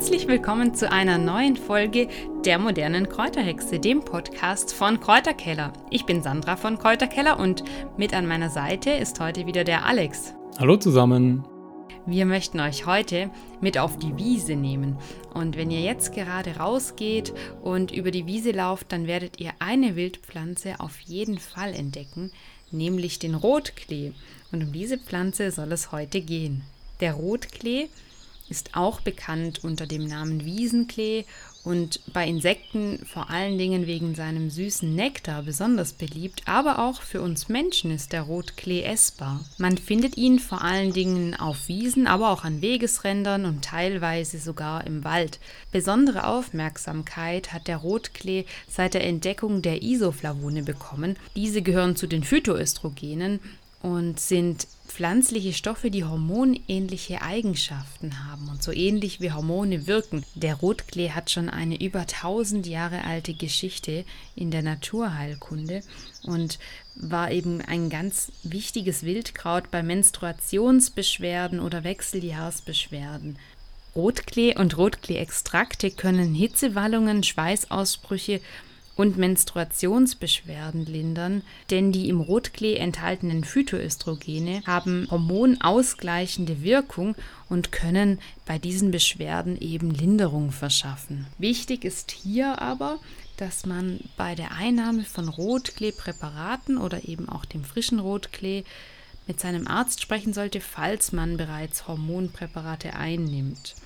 Herzlich willkommen zu einer neuen Folge der modernen Kräuterhexe, dem Podcast von Kräuterkeller. Ich bin Sandra von Kräuterkeller und mit an meiner Seite ist heute wieder der Alex. Hallo zusammen. Wir möchten euch heute mit auf die Wiese nehmen. Und wenn ihr jetzt gerade rausgeht und über die Wiese lauft, dann werdet ihr eine Wildpflanze auf jeden Fall entdecken, nämlich den Rotklee. Und um diese Pflanze soll es heute gehen. Der Rotklee ist auch bekannt unter dem Namen Wiesenklee und bei Insekten vor allen Dingen wegen seinem süßen Nektar besonders beliebt, aber auch für uns Menschen ist der Rotklee essbar. Man findet ihn vor allen Dingen auf Wiesen, aber auch an Wegesrändern und teilweise sogar im Wald. Besondere Aufmerksamkeit hat der Rotklee seit der Entdeckung der Isoflavone bekommen. Diese gehören zu den Phytoöstrogenen und sind pflanzliche Stoffe, die hormonähnliche Eigenschaften haben und so ähnlich wie Hormone wirken. Der Rotklee hat schon eine über 1000 Jahre alte Geschichte in der Naturheilkunde und war eben ein ganz wichtiges Wildkraut bei Menstruationsbeschwerden oder Wechseljahrsbeschwerden. Rotklee und Rotklee-Extrakte können Hitzewallungen, Schweißausbrüche und Menstruationsbeschwerden lindern, denn die im Rotklee enthaltenen Phytoöstrogene haben hormonausgleichende Wirkung und können bei diesen Beschwerden eben Linderung verschaffen. Wichtig ist hier aber, dass man bei der Einnahme von Rotkleepräparaten oder eben auch dem frischen Rotklee mit seinem Arzt sprechen sollte, falls man bereits Hormonpräparate einnimmt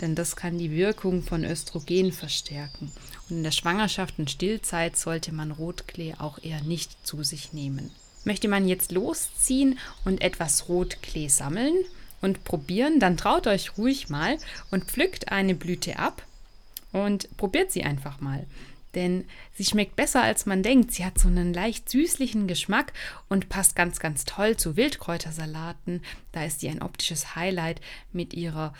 denn das kann die Wirkung von Östrogen verstärken. Und in der Schwangerschaft und Stillzeit sollte man Rotklee auch eher nicht zu sich nehmen. Möchte man jetzt losziehen und etwas Rotklee sammeln und probieren, dann traut euch ruhig mal und pflückt eine Blüte ab und probiert sie einfach mal. Denn sie schmeckt besser als man denkt. Sie hat so einen leicht süßlichen Geschmack und passt ganz, ganz toll zu Wildkräutersalaten. Da ist sie ein optisches Highlight mit ihrer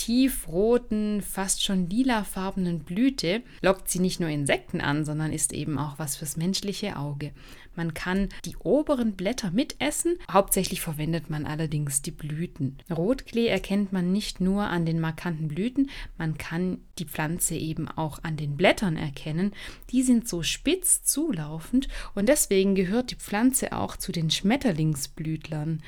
tiefroten, fast schon lilafarbenen Blüte lockt sie nicht nur Insekten an, sondern ist eben auch was fürs menschliche Auge. Man kann die oberen Blätter mitessen, hauptsächlich verwendet man allerdings die Blüten. Rotklee erkennt man nicht nur an den markanten Blüten, man kann die Pflanze eben auch an den Blättern erkennen. Die sind so spitz zulaufend und deswegen gehört die Pflanze auch zu den Schmetterlingsblütlern.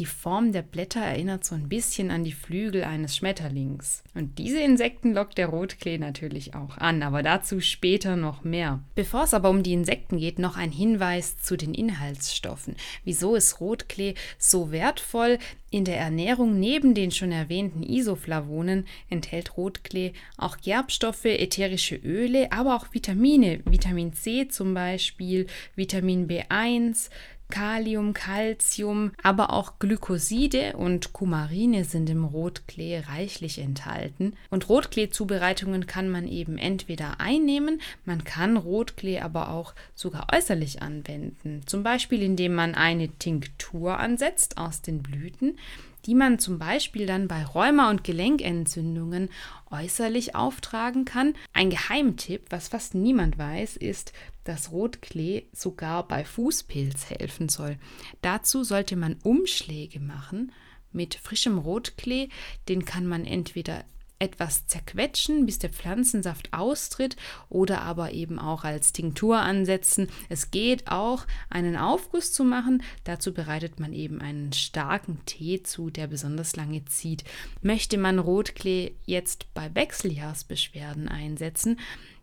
Die Form der Blätter erinnert so ein bisschen an die Flügel eines Schmetterlings. Und diese Insekten lockt der Rotklee natürlich auch an, aber dazu später noch mehr. Bevor es aber um die Insekten geht, noch ein Hinweis zu den Inhaltsstoffen. Wieso ist Rotklee so wertvoll? In der Ernährung neben den schon erwähnten Isoflavonen enthält Rotklee auch Gerbstoffe, ätherische Öle, aber auch Vitamine, Vitamin C zum Beispiel, Vitamin B1, Kalium, Calcium, aber auch Glykoside und Kumarine sind im Rotklee reichlich enthalten. Und Rotklee-Zubereitungen kann man eben entweder einnehmen, man kann Rotklee aber auch sogar äußerlich anwenden. Zum Beispiel, indem man eine Tinktur ansetzt aus den Blüten die man zum Beispiel dann bei Rheuma- und Gelenkentzündungen äußerlich auftragen kann. Ein Geheimtipp, was fast niemand weiß, ist, dass Rotklee sogar bei Fußpilz helfen soll. Dazu sollte man Umschläge machen mit frischem Rotklee. Den kann man entweder etwas zerquetschen, bis der Pflanzensaft austritt oder aber eben auch als Tinktur ansetzen. Es geht auch, einen Aufguss zu machen. Dazu bereitet man eben einen starken Tee zu, der besonders lange zieht. Möchte man Rotklee jetzt bei Wechseljahrsbeschwerden einsetzen,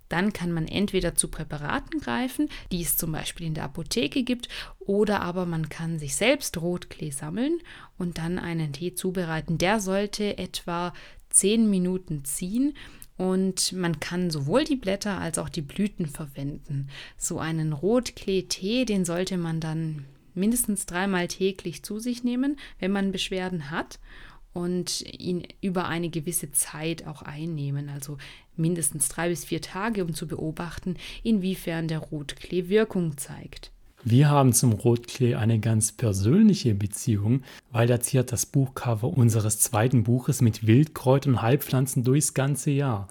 dann kann man entweder zu Präparaten greifen, die es zum Beispiel in der Apotheke gibt, oder aber man kann sich selbst Rotklee sammeln und dann einen Tee zubereiten. Der sollte etwa 10 Minuten ziehen und man kann sowohl die Blätter als auch die Blüten verwenden. So einen Rotklee-Tee, den sollte man dann mindestens dreimal täglich zu sich nehmen, wenn man Beschwerden hat und ihn über eine gewisse Zeit auch einnehmen, also mindestens drei bis vier Tage, um zu beobachten, inwiefern der Rotklee Wirkung zeigt. Wir haben zum Rotklee eine ganz persönliche Beziehung, weil er ziert das Buchcover unseres zweiten Buches mit Wildkräutern und Heilpflanzen durchs ganze Jahr.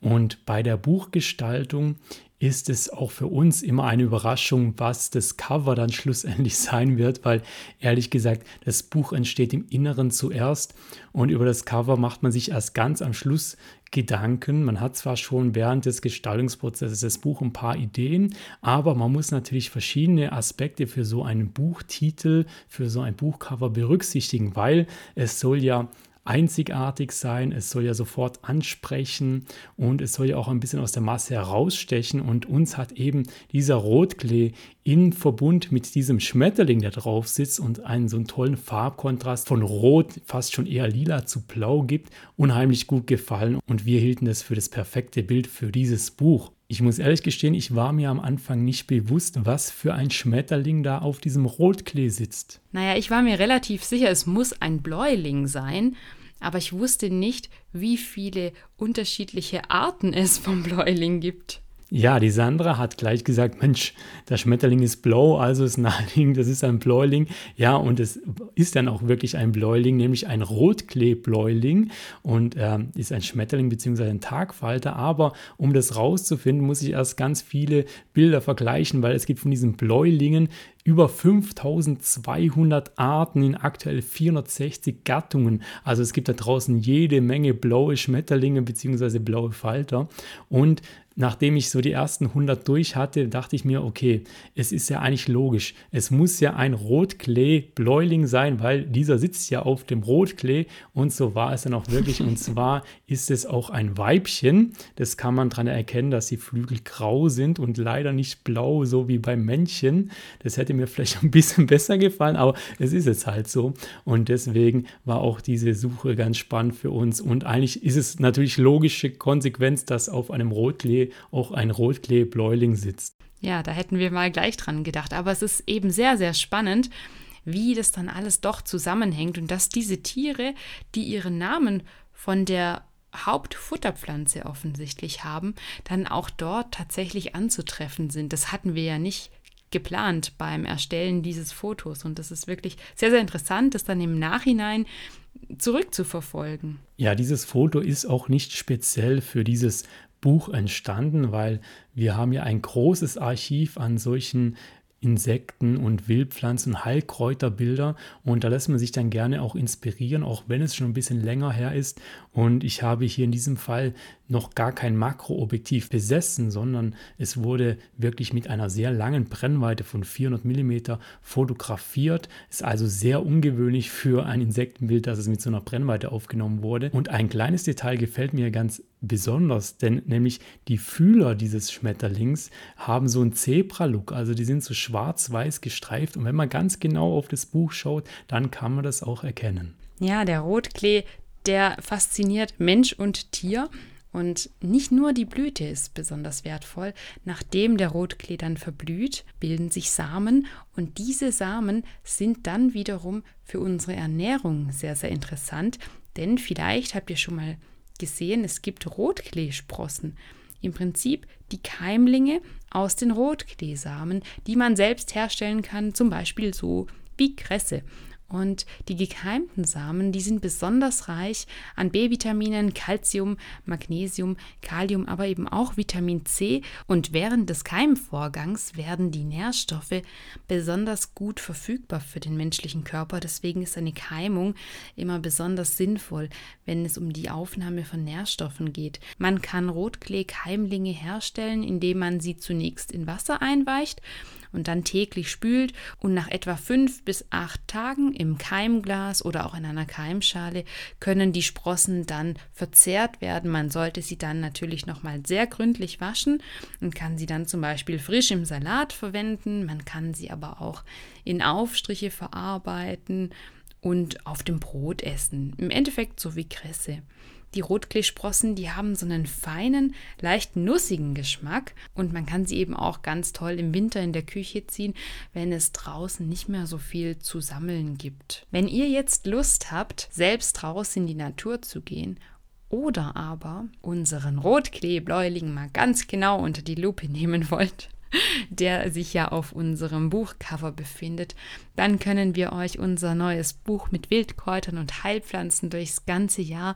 Und bei der Buchgestaltung ist es auch für uns immer eine Überraschung, was das Cover dann schlussendlich sein wird, weil ehrlich gesagt, das Buch entsteht im Inneren zuerst und über das Cover macht man sich erst ganz am Schluss Gedanken. Man hat zwar schon während des Gestaltungsprozesses das Buch ein paar Ideen, aber man muss natürlich verschiedene Aspekte für so einen Buchtitel, für so ein Buchcover berücksichtigen, weil es soll ja einzigartig sein, es soll ja sofort ansprechen und es soll ja auch ein bisschen aus der Masse herausstechen und uns hat eben dieser Rotklee in Verbund mit diesem Schmetterling, der drauf sitzt und einen so einen tollen Farbkontrast von Rot fast schon eher lila zu blau gibt, unheimlich gut gefallen und wir hielten das für das perfekte Bild für dieses Buch. Ich muss ehrlich gestehen, ich war mir am Anfang nicht bewusst, was für ein Schmetterling da auf diesem Rotklee sitzt. Naja, ich war mir relativ sicher, es muss ein Bläuling sein aber ich wusste nicht, wie viele unterschiedliche Arten es vom Bläuling gibt. Ja, die Sandra hat gleich gesagt, Mensch, der Schmetterling ist blau, also ist naheliegend, das ist ein Bläuling. Ja, und es ist dann auch wirklich ein Bläuling, nämlich ein Rotkleebläuling und äh, ist ein Schmetterling bzw. ein Tagfalter. Aber um das rauszufinden, muss ich erst ganz viele Bilder vergleichen, weil es gibt von diesen Bläulingen über 5200 Arten in aktuell 460 Gattungen. Also es gibt da draußen jede Menge blaue Schmetterlinge bzw. blaue Falter. Und nachdem ich so die ersten 100 durch hatte, dachte ich mir, okay, es ist ja eigentlich logisch. Es muss ja ein Rotklee-Bläuling sein, weil dieser sitzt ja auf dem Rotklee und so war es dann auch wirklich. Und zwar ist es auch ein Weibchen. Das kann man daran erkennen, dass die Flügel grau sind und leider nicht blau, so wie beim Männchen. Das hätte mir vielleicht ein bisschen besser gefallen, aber es ist jetzt halt so. Und deswegen war auch diese Suche ganz spannend für uns. Und eigentlich ist es natürlich logische Konsequenz, dass auf einem Rotklee auch ein Rotklee-Bläuling sitzt. Ja, da hätten wir mal gleich dran gedacht. Aber es ist eben sehr, sehr spannend, wie das dann alles doch zusammenhängt und dass diese Tiere, die ihren Namen von der Hauptfutterpflanze offensichtlich haben, dann auch dort tatsächlich anzutreffen sind. Das hatten wir ja nicht geplant beim Erstellen dieses Fotos. Und das ist wirklich sehr, sehr interessant, das dann im Nachhinein zurückzuverfolgen. Ja, dieses Foto ist auch nicht speziell für dieses Buch entstanden, weil wir haben ja ein großes Archiv an solchen Insekten und Wildpflanzen, Heilkräuterbilder und da lässt man sich dann gerne auch inspirieren, auch wenn es schon ein bisschen länger her ist. Und ich habe hier in diesem Fall noch gar kein Makroobjektiv besessen, sondern es wurde wirklich mit einer sehr langen Brennweite von 400 mm fotografiert. Ist also sehr ungewöhnlich für ein Insektenbild, dass es mit so einer Brennweite aufgenommen wurde. Und ein kleines Detail gefällt mir ganz besonders, denn nämlich die Fühler dieses Schmetterlings haben so einen Zebra-Look, also die sind so schwarz-weiß gestreift und wenn man ganz genau auf das Buch schaut, dann kann man das auch erkennen. Ja, der Rotklee, der fasziniert Mensch und Tier. Und nicht nur die Blüte ist besonders wertvoll. Nachdem der Rotklee dann verblüht, bilden sich Samen und diese Samen sind dann wiederum für unsere Ernährung sehr, sehr interessant. Denn vielleicht habt ihr schon mal gesehen, es gibt Rotkleesprossen. Im Prinzip die Keimlinge aus den Rotkleesamen, die man selbst herstellen kann, zum Beispiel so wie Kresse. Und die gekeimten Samen, die sind besonders reich an B-Vitaminen, Calcium, Magnesium, Kalium, aber eben auch Vitamin C. Und während des Keimvorgangs werden die Nährstoffe besonders gut verfügbar für den menschlichen Körper. Deswegen ist eine Keimung immer besonders sinnvoll, wenn es um die Aufnahme von Nährstoffen geht. Man kann Rotklee-Keimlinge herstellen, indem man sie zunächst in Wasser einweicht und dann täglich spült und nach etwa fünf bis acht Tagen im Keimglas oder auch in einer Keimschale können die Sprossen dann verzehrt werden. Man sollte sie dann natürlich nochmal sehr gründlich waschen und kann sie dann zum Beispiel frisch im Salat verwenden. Man kann sie aber auch in Aufstriche verarbeiten und auf dem Brot essen. Im Endeffekt so wie Kresse. Die Rotkleesprossen, die haben so einen feinen, leicht nussigen Geschmack und man kann sie eben auch ganz toll im Winter in der Küche ziehen, wenn es draußen nicht mehr so viel zu sammeln gibt. Wenn ihr jetzt Lust habt, selbst draußen in die Natur zu gehen oder aber unseren Rotkleebläuling mal ganz genau unter die Lupe nehmen wollt, der sich ja auf unserem Buchcover befindet, dann können wir euch unser neues Buch mit Wildkräutern und Heilpflanzen durchs ganze Jahr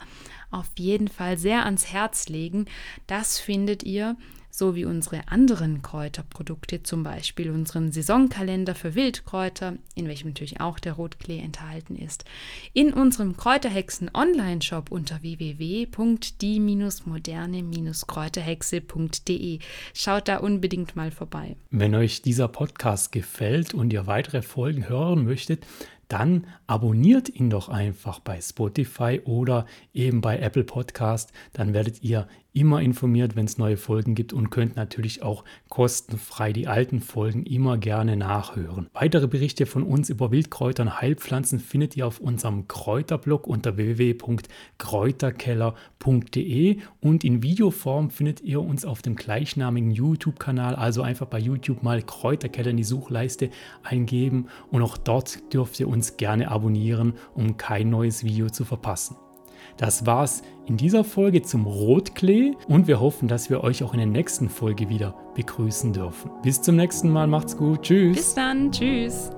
auf jeden Fall sehr ans Herz legen. Das findet ihr so wie unsere anderen Kräuterprodukte, zum Beispiel unseren Saisonkalender für Wildkräuter, in welchem natürlich auch der Rotklee enthalten ist, in unserem Kräuterhexen Online-Shop unter www.die-moderne-kräuterhexe.de. Schaut da unbedingt mal vorbei. Wenn euch dieser Podcast gefällt und ihr weitere Folgen hören möchtet, dann abonniert ihn doch einfach bei Spotify oder eben bei Apple Podcast. Dann werdet ihr immer informiert, wenn es neue Folgen gibt und könnt natürlich auch kostenfrei die alten Folgen immer gerne nachhören. Weitere Berichte von uns über Wildkräuter und Heilpflanzen findet ihr auf unserem Kräuterblog unter www.kräuterkeller.de und in Videoform findet ihr uns auf dem gleichnamigen YouTube-Kanal. Also einfach bei YouTube mal Kräuterkeller in die Suchleiste eingeben und auch dort dürft ihr uns gerne abonnieren, um kein neues Video zu verpassen. Das war's in dieser Folge zum Rotklee und wir hoffen, dass wir euch auch in der nächsten Folge wieder begrüßen dürfen. Bis zum nächsten Mal, macht's gut, tschüss. Bis dann, tschüss.